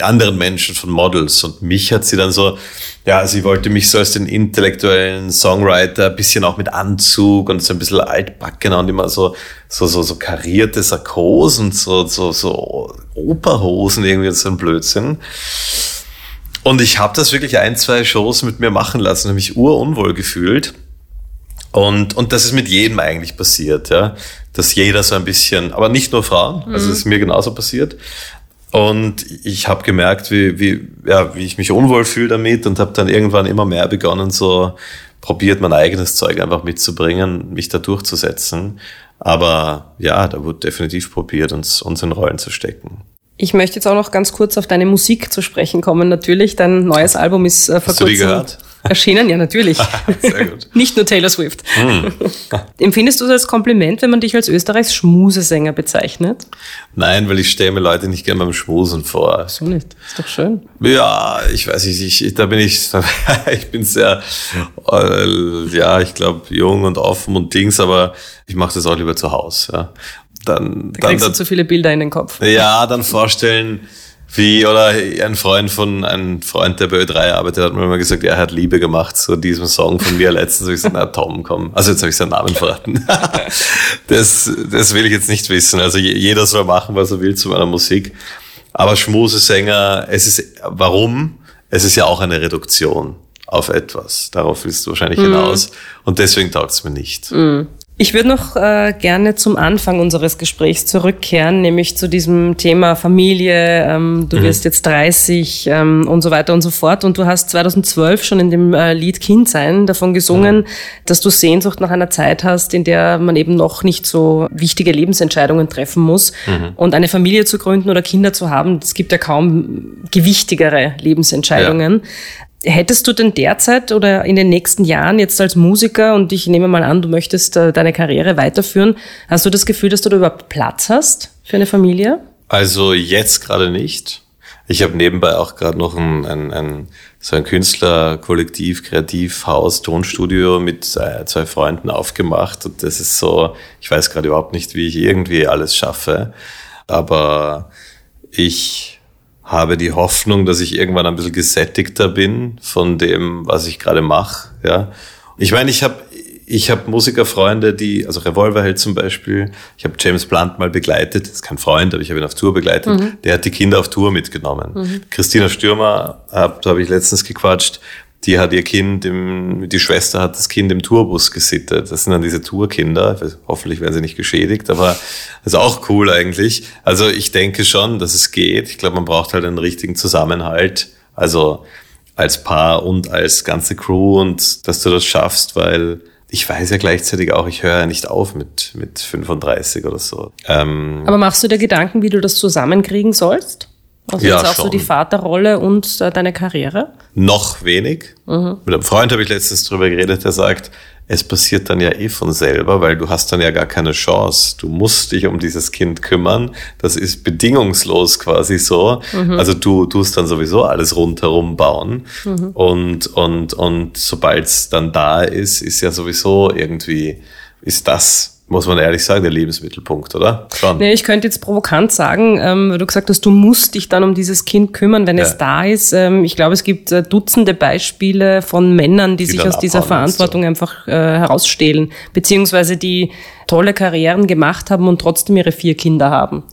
anderen Menschen, von Models. Und mich hat sie dann so, ja, sie wollte mich so als den intellektuellen Songwriter, bisschen auch mit Anzug und so ein bisschen altbacken und immer so, so, so, so karierte Sakkos und so, so, so Operhosen irgendwie, so ein Blödsinn. Und ich habe das wirklich ein, zwei Shows mit mir machen lassen, mich urunwohl gefühlt. Und, und das ist mit jedem eigentlich passiert, ja. Dass jeder so ein bisschen, aber nicht nur Frauen, also es ist mir genauso passiert. Und ich habe gemerkt, wie, wie, ja, wie ich mich unwohl fühle damit und habe dann irgendwann immer mehr begonnen, so probiert mein eigenes Zeug einfach mitzubringen, mich da durchzusetzen. Aber ja, da wurde definitiv probiert, uns, uns in Rollen zu stecken. Ich möchte jetzt auch noch ganz kurz auf deine Musik zu sprechen kommen. Natürlich, dein neues Album ist äh, vor Hast kurzem. Du die gehört? Erschienen, ja, natürlich. (laughs) Sehr gut. Nicht nur Taylor Swift. Mm. (laughs) Empfindest du das als Kompliment, wenn man dich als Österreichs Schmusesänger bezeichnet? Nein, weil ich stelle mir Leute nicht gerne beim Schmusen vor. So nicht. Ist doch schön. Ja, ich weiß nicht, ich, da bin ich, (laughs) ich bin sehr, äh, ja, ich glaube, jung und offen und Dings, aber ich mache das auch lieber zu Hause. Ja. Dann, da kriegst dann, du zu viele Bilder in den Kopf. Ja, dann vorstellen, wie, oder ein Freund von, ein Freund, der bei Ö3 arbeitet, hat mir immer gesagt, er hat Liebe gemacht zu diesem Song von mir letztens. ich gesagt, na Tom, komm. Also jetzt habe ich seinen Namen verraten. (laughs) das, das will ich jetzt nicht wissen. Also jeder soll machen, was er will zu meiner Musik. Aber Schmusesänger, es ist, warum? Es ist ja auch eine Reduktion auf etwas. Darauf willst du wahrscheinlich mhm. hinaus. Und deswegen taugt es mir nicht. Mhm. Ich würde noch äh, gerne zum Anfang unseres Gesprächs zurückkehren, nämlich zu diesem Thema Familie. Ähm, du mhm. wirst jetzt 30 ähm, und so weiter und so fort. Und du hast 2012 schon in dem äh, Lied Kind sein davon gesungen, mhm. dass du Sehnsucht nach einer Zeit hast, in der man eben noch nicht so wichtige Lebensentscheidungen treffen muss. Mhm. Und eine Familie zu gründen oder Kinder zu haben, es gibt ja kaum gewichtigere Lebensentscheidungen. Ja. Hättest du denn derzeit oder in den nächsten Jahren jetzt als Musiker und ich nehme mal an, du möchtest äh, deine Karriere weiterführen, hast du das Gefühl, dass du da überhaupt Platz hast für eine Familie? Also jetzt gerade nicht. Ich habe nebenbei auch gerade noch ein, ein, ein, so ein Künstlerkollektiv, Kreativhaus, Tonstudio mit zwei Freunden aufgemacht. Und das ist so, ich weiß gerade überhaupt nicht, wie ich irgendwie alles schaffe. Aber ich habe die Hoffnung, dass ich irgendwann ein bisschen gesättigter bin von dem, was ich gerade mache. Ja, ich meine, ich habe ich habe Musikerfreunde, die, also Revolverheld zum Beispiel, ich habe James Blunt mal begleitet, das ist kein Freund, aber ich habe ihn auf Tour begleitet, mhm. der hat die Kinder auf Tour mitgenommen. Mhm. Christina Stürmer, hab, da habe ich letztens gequatscht, die hat ihr Kind, im, die Schwester hat das Kind im Tourbus gesittet. Das sind dann diese Tourkinder. Hoffentlich werden sie nicht geschädigt, aber das ist auch cool eigentlich. Also ich denke schon, dass es geht. Ich glaube, man braucht halt einen richtigen Zusammenhalt. Also als Paar und als ganze Crew und dass du das schaffst, weil ich weiß ja gleichzeitig auch, ich höre ja nicht auf mit, mit 35 oder so. Ähm, aber machst du dir Gedanken, wie du das zusammenkriegen sollst? Also ja, jetzt auch schon. so die Vaterrolle und äh, deine Karriere? Noch wenig. Mhm. Mit einem Freund habe ich letztens drüber geredet, der sagt, es passiert dann ja eh von selber, weil du hast dann ja gar keine Chance. Du musst dich um dieses Kind kümmern. Das ist bedingungslos quasi so. Mhm. Also du tust dann sowieso alles rundherum bauen. Mhm. Und, und, und sobald es dann da ist, ist ja sowieso irgendwie, ist das muss man ehrlich sagen, der Lebensmittelpunkt, oder? Schon. Nee, ich könnte jetzt provokant sagen, ähm, weil du gesagt hast, du musst dich dann um dieses Kind kümmern, wenn ja. es da ist. Ähm, ich glaube, es gibt äh, Dutzende Beispiele von Männern, die, die sich aus dieser Verantwortung so. einfach äh, herausstehlen, beziehungsweise die tolle Karrieren gemacht haben und trotzdem ihre vier Kinder haben.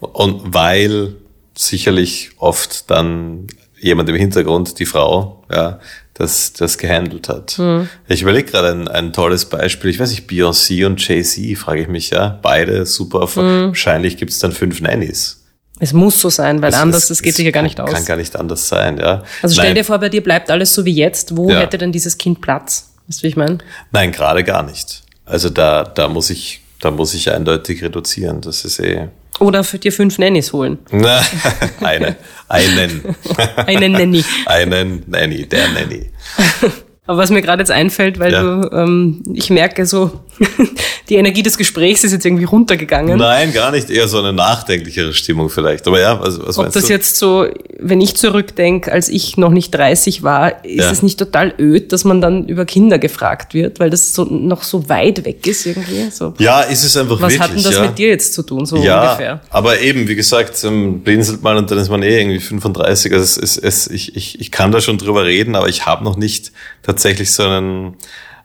Und weil sicherlich oft dann jemand im Hintergrund, die Frau, ja, das, das gehandelt hat. Mhm. Ich überlege gerade ein, ein tolles Beispiel. Ich weiß nicht, Beyoncé und Jay-Z, frage ich mich ja. Beide super. Mhm. Wahrscheinlich gibt es dann fünf Nannies. Es muss so sein, weil es, anders, das geht sich ja gar nicht kann, aus. Kann gar nicht anders sein, ja. Also stell Nein. dir vor, bei dir bleibt alles so wie jetzt. Wo ja. hätte denn dieses Kind Platz? Weißt du, wie ich meine? Nein, gerade gar nicht. Also da, da muss ich, da muss ich eindeutig reduzieren. Das ist eh, oder für dir fünf Nannies holen. Na, (laughs) eine, einen. (laughs) einen Nanny. einen Nanny, der Nanny. (laughs) Aber was mir gerade jetzt einfällt, weil ja. du, ähm, ich merke so, (laughs) die Energie des Gesprächs ist jetzt irgendwie runtergegangen. Nein, gar nicht. Eher so eine nachdenklichere Stimmung vielleicht. Aber ja, was, was Ob das du? jetzt so, wenn ich zurückdenke, als ich noch nicht 30 war, ist ja. es nicht total öd, dass man dann über Kinder gefragt wird, weil das so noch so weit weg ist irgendwie. So. Ja, ist es einfach was wirklich. Was hat denn das ja. mit dir jetzt zu tun, so ja, ungefähr? Aber eben, wie gesagt, ähm, blinzelt man und dann ist man eh irgendwie 35. Also es, es, es, ich, ich, ich kann da schon drüber reden, aber ich habe noch nicht tatsächlich so einen,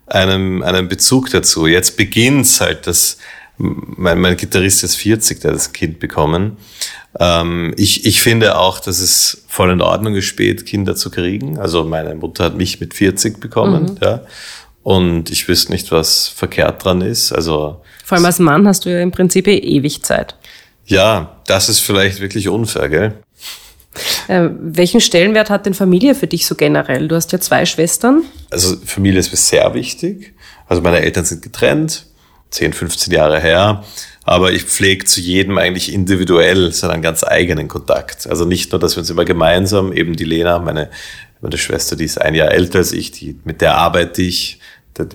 einen, einen Bezug dazu. Jetzt beginnt's halt, dass mein, mein Gitarrist ist 40, der hat das Kind bekommen. Ähm, ich, ich finde auch, dass es voll in Ordnung ist, spät Kinder zu kriegen. Also meine Mutter hat mich mit 40 bekommen, mhm. ja. Und ich wüsste nicht, was verkehrt dran ist. Also vor allem als Mann hast du ja im Prinzip eh ewig Zeit. Ja, das ist vielleicht wirklich unfair, gell? Äh, welchen Stellenwert hat denn Familie für dich so generell? Du hast ja zwei Schwestern. Also Familie ist mir sehr wichtig. Also meine Eltern sind getrennt, 10, 15 Jahre her. Aber ich pflege zu jedem eigentlich individuell seinen ganz eigenen Kontakt. Also nicht nur, dass wir uns immer gemeinsam, eben die Lena, meine, meine Schwester, die ist ein Jahr älter als ich, die, mit der arbeite ich,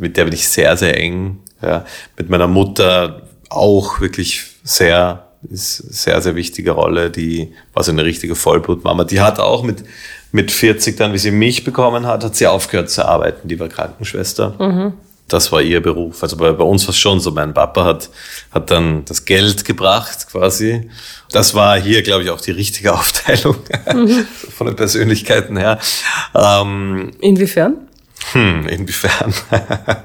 mit der bin ich sehr, sehr eng. Ja. Mit meiner Mutter auch wirklich sehr ist sehr, sehr wichtige Rolle. Die war so eine richtige Vollblutmama. Die hat auch mit, mit 40 dann, wie sie mich bekommen hat, hat sie aufgehört zu arbeiten. Die war Krankenschwester. Mhm. Das war ihr Beruf. Also bei, bei uns war es schon so. Mein Papa hat, hat dann das Geld gebracht quasi. Das war hier, glaube ich, auch die richtige (laughs) Aufteilung mhm. von den Persönlichkeiten her. Ähm, inwiefern? Hm, inwiefern? (laughs)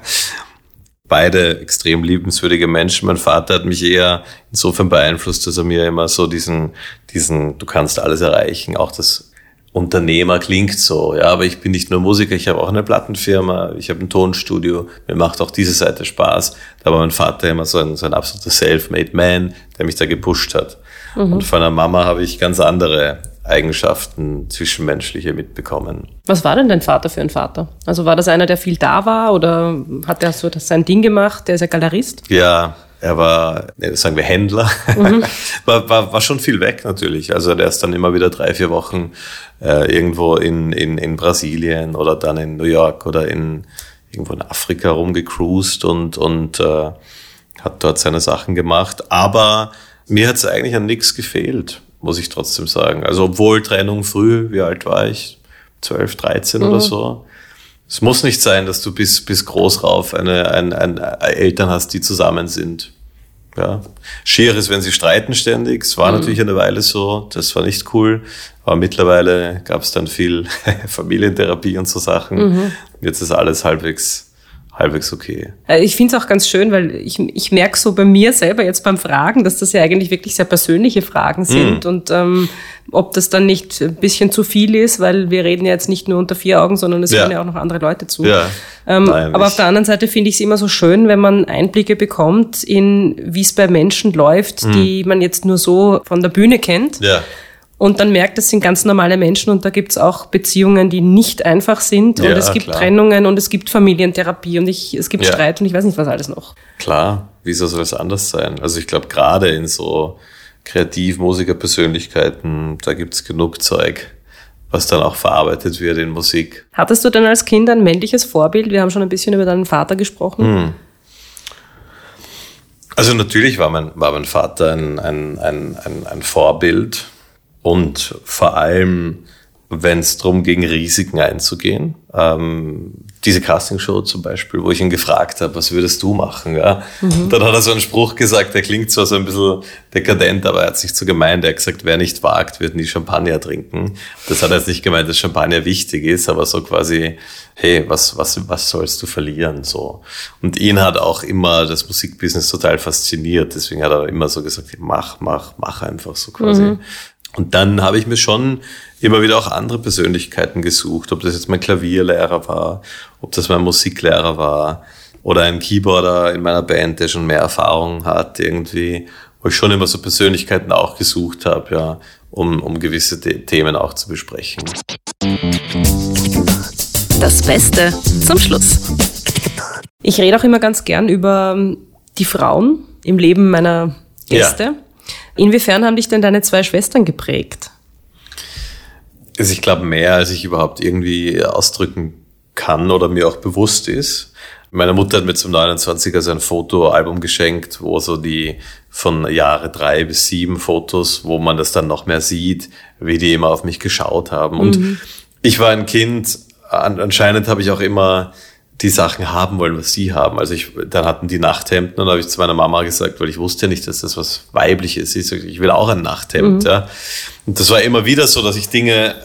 beide extrem liebenswürdige Menschen. Mein Vater hat mich eher insofern beeinflusst, dass er mir immer so diesen, diesen, du kannst alles erreichen, auch das Unternehmer klingt so, ja, aber ich bin nicht nur Musiker, ich habe auch eine Plattenfirma, ich habe ein Tonstudio, mir macht auch diese Seite Spaß. Da war mein Vater immer so ein, so ein absoluter Self-made Man, der mich da gepusht hat. Mhm. Und von der Mama habe ich ganz andere Eigenschaften zwischenmenschliche mitbekommen. Was war denn dein Vater für ein Vater? Also war das einer, der viel da war oder hat er so das sein Ding gemacht? Der ist ja Galerist? Ja, er war, sagen wir, Händler. Mhm. (laughs) war, war, war schon viel weg natürlich. Also der ist dann immer wieder drei, vier Wochen äh, irgendwo in, in, in Brasilien oder dann in New York oder in irgendwo in Afrika rumgecruised und, und äh, hat dort seine Sachen gemacht. Aber mir hat es eigentlich an nichts gefehlt muss ich trotzdem sagen. Also obwohl Trennung früh, wie alt war ich? 12, 13 mhm. oder so. Es muss nicht sein, dass du bis, bis groß rauf eine, ein, ein, Eltern hast, die zusammen sind. Ja. Schier ist, wenn sie streiten ständig. Es war mhm. natürlich eine Weile so. Das war nicht cool. Aber mittlerweile gab es dann viel (laughs) Familientherapie und so Sachen. Mhm. Jetzt ist alles halbwegs halbwegs okay. Äh, ich finde es auch ganz schön, weil ich, ich merke so bei mir selber jetzt beim Fragen, dass das ja eigentlich wirklich sehr persönliche Fragen sind mm. und ähm, ob das dann nicht ein bisschen zu viel ist, weil wir reden ja jetzt nicht nur unter vier Augen, sondern es ja. hören ja auch noch andere Leute zu. Ja. Ähm, Nein, aber auf der anderen Seite finde ich es immer so schön, wenn man Einblicke bekommt in, wie es bei Menschen läuft, mm. die man jetzt nur so von der Bühne kennt. Ja und dann merkt, das sind ganz normale Menschen und da gibt's auch Beziehungen, die nicht einfach sind. Ja, und es gibt klar. Trennungen und es gibt Familientherapie und ich, es gibt ja. Streit und ich weiß nicht, was alles noch. Klar, wieso soll es anders sein? Also ich glaube, gerade in so Kreativmusikerpersönlichkeiten, da gibt's genug Zeug, was dann auch verarbeitet wird in Musik. Hattest du denn als Kind ein männliches Vorbild? Wir haben schon ein bisschen über deinen Vater gesprochen. Hm. Also natürlich war mein, war mein Vater ein, ein, ein, ein, ein Vorbild und vor allem wenn es darum ging, Risiken einzugehen. Ähm, diese Castingshow zum Beispiel, wo ich ihn gefragt habe, was würdest du machen? Ja? Mhm. Dann hat er so einen Spruch gesagt, der klingt zwar so ein bisschen dekadent, aber er hat sich so gemeint, er hat gesagt, wer nicht wagt, wird nie Champagner trinken. Das hat er jetzt nicht gemeint, dass Champagner wichtig ist, aber so quasi, hey, was, was, was sollst du verlieren? So. Und ihn hat auch immer das Musikbusiness total fasziniert, deswegen hat er immer so gesagt, mach, mach, mach einfach so quasi. Mhm. Und dann habe ich mir schon immer wieder auch andere Persönlichkeiten gesucht, ob das jetzt mein Klavierlehrer war, ob das mein Musiklehrer war oder ein Keyboarder in meiner Band, der schon mehr Erfahrung hat irgendwie, wo ich schon immer so Persönlichkeiten auch gesucht habe, ja, um, um gewisse Themen auch zu besprechen. Das Beste zum Schluss. Ich rede auch immer ganz gern über die Frauen im Leben meiner Gäste. Ja. Inwiefern haben dich denn deine zwei Schwestern geprägt? Also ich glaube mehr, als ich überhaupt irgendwie ausdrücken kann oder mir auch bewusst ist. Meine Mutter hat mir zum 29er so ein Fotoalbum geschenkt, wo so die von Jahre drei bis sieben Fotos, wo man das dann noch mehr sieht, wie die immer auf mich geschaut haben. Und mhm. ich war ein Kind, anscheinend habe ich auch immer die Sachen haben wollen, was sie haben. Also ich, dann hatten die Nachthemden und habe ich zu meiner Mama gesagt, weil ich wusste ja nicht, dass das was Weibliches ist. Ich will auch ein Nachthemd. Mhm. Ja. Und das war immer wieder so, dass ich Dinge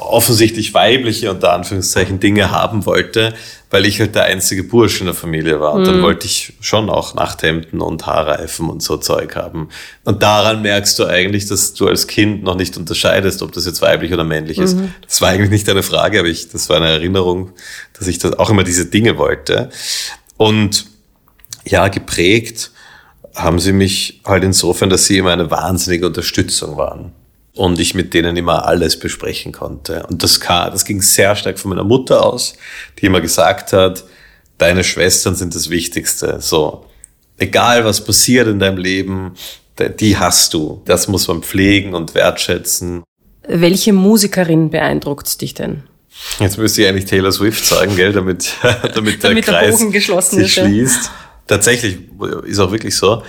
offensichtlich weibliche, unter Anführungszeichen, Dinge haben wollte, weil ich halt der einzige Bursch in der Familie war. Und dann mhm. wollte ich schon auch Nachthemden und Haarreifen und so Zeug haben. Und daran merkst du eigentlich, dass du als Kind noch nicht unterscheidest, ob das jetzt weiblich oder männlich ist. Mhm. Das war eigentlich nicht eine Frage, aber ich, das war eine Erinnerung, dass ich das auch immer diese Dinge wollte. Und ja, geprägt haben sie mich halt insofern, dass sie immer eine wahnsinnige Unterstützung waren und ich mit denen immer alles besprechen konnte. Und das, kam, das ging sehr stark von meiner Mutter aus, die immer gesagt hat, deine Schwestern sind das Wichtigste. So, egal was passiert in deinem Leben, die hast du. Das muss man pflegen und wertschätzen. Welche Musikerin beeindruckt dich denn? Jetzt müsste ich eigentlich Taylor Swift sagen, gell, damit, (laughs) damit der damit Kreis der geschlossen sich ist, schließt. Tatsächlich ist auch wirklich so.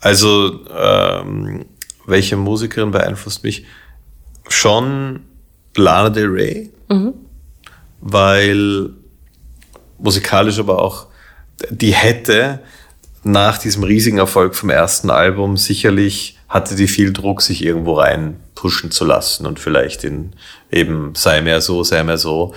Also ähm, welche Musikerin beeinflusst mich? Schon Lana Del Rey, mhm. weil musikalisch aber auch, die hätte nach diesem riesigen Erfolg vom ersten Album sicherlich hatte die viel Druck, sich irgendwo rein pushen zu lassen und vielleicht in eben sei mehr so, sei mehr so.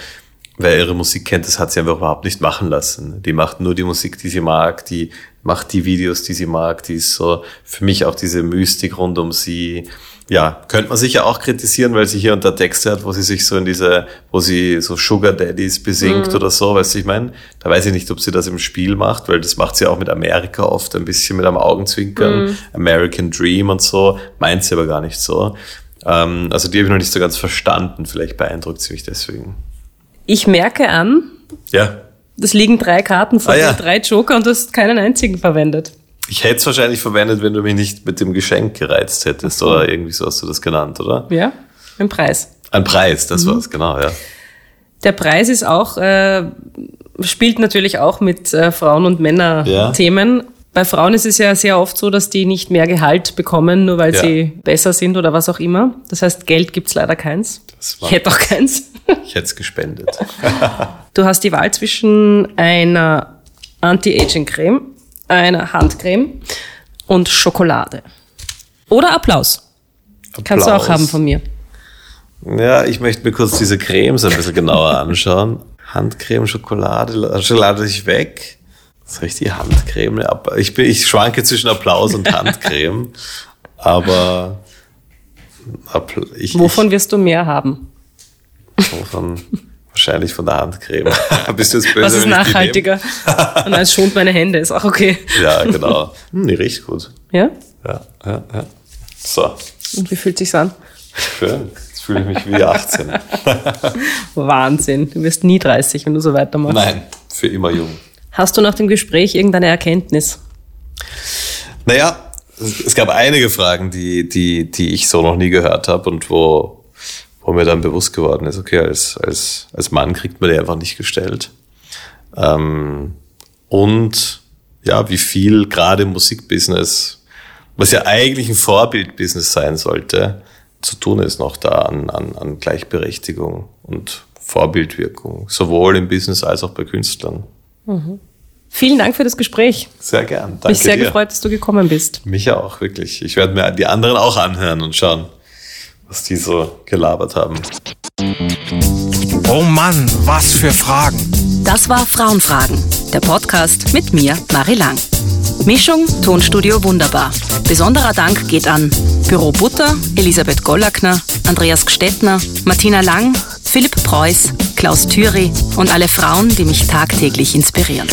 Wer ihre Musik kennt, das hat sie einfach überhaupt nicht machen lassen. Die macht nur die Musik, die sie mag, die macht die Videos, die sie mag, die ist so für mich auch diese Mystik rund um sie. Ja, könnte man sicher auch kritisieren, weil sie hier unter Texte hat, wo sie sich so in diese, wo sie so Sugar Daddies besingt mhm. oder so, weißt du, ich meine, da weiß ich nicht, ob sie das im Spiel macht, weil das macht sie auch mit Amerika oft ein bisschen mit einem Augenzwinkern, mhm. American Dream und so, meint sie aber gar nicht so. Ähm, also die habe ich noch nicht so ganz verstanden, vielleicht beeindruckt sie mich deswegen. Ich merke an, ja es liegen drei Karten vor ah, ja. drei Joker und du hast keinen einzigen verwendet. Ich hätte es wahrscheinlich verwendet, wenn du mich nicht mit dem Geschenk gereizt hättest so. oder irgendwie so hast du das genannt, oder? Ja, ein Preis. Ein Preis, das mhm. war's, genau, ja. Der Preis ist auch, äh, spielt natürlich auch mit äh, Frauen- und Männer-Themen. Ja. Bei Frauen ist es ja sehr oft so, dass die nicht mehr Gehalt bekommen, nur weil ja. sie besser sind oder was auch immer. Das heißt, Geld gibt's leider keins. Ich hätte auch keins. Ich hätte es gespendet. du hast die Wahl zwischen einer Anti-Aging-Creme, einer Handcreme und Schokolade. Oder Applaus. Applaus. Kannst du auch haben von mir. Ja, ich möchte mir kurz diese Cremes ein bisschen genauer anschauen. Handcreme, Schokolade, Schokolade ich weg. Soll ich die Handcreme? Ich, bin, ich schwanke zwischen Applaus und (laughs) Handcreme. aber ich, Wovon wirst du mehr haben? Von, wahrscheinlich von der Handcreme. (laughs) (laughs) Bist du jetzt böse? Was ist nachhaltiger? Und es schont meine Hände, ist auch okay. ja, genau. Hm, die riecht gut. Ja? Ja, ja, ja. So. Und wie fühlt sich's an? Schön. Jetzt fühle ich mich wie 18. Wahnsinn. Du wirst nie 30, wenn du so weitermachst. Nein, für immer jung. Hast du nach dem Gespräch irgendeine Erkenntnis? Naja, es gab einige Fragen, die, die, die ich so noch nie gehört habe und wo wo mir dann bewusst geworden ist, okay, als, als, als Mann kriegt man die einfach nicht gestellt. Ähm, und ja, wie viel gerade im Musikbusiness, was ja eigentlich ein Vorbildbusiness sein sollte, zu tun ist noch da an, an, an Gleichberechtigung und Vorbildwirkung, sowohl im Business als auch bei Künstlern. Mhm. Vielen Dank für das Gespräch. Sehr gern. Danke Mich sehr dir. gefreut, dass du gekommen bist. Mich auch, wirklich. Ich werde mir die anderen auch anhören und schauen, was die so gelabert haben. Oh Mann, was für Fragen. Das war Frauenfragen, der Podcast mit mir, Marie Lang. Mischung Tonstudio Wunderbar. Besonderer Dank geht an Büro Butter, Elisabeth Gollackner, Andreas Gstettner, Martina Lang, Philipp Preuß, Klaus Thüry und alle Frauen, die mich tagtäglich inspirieren.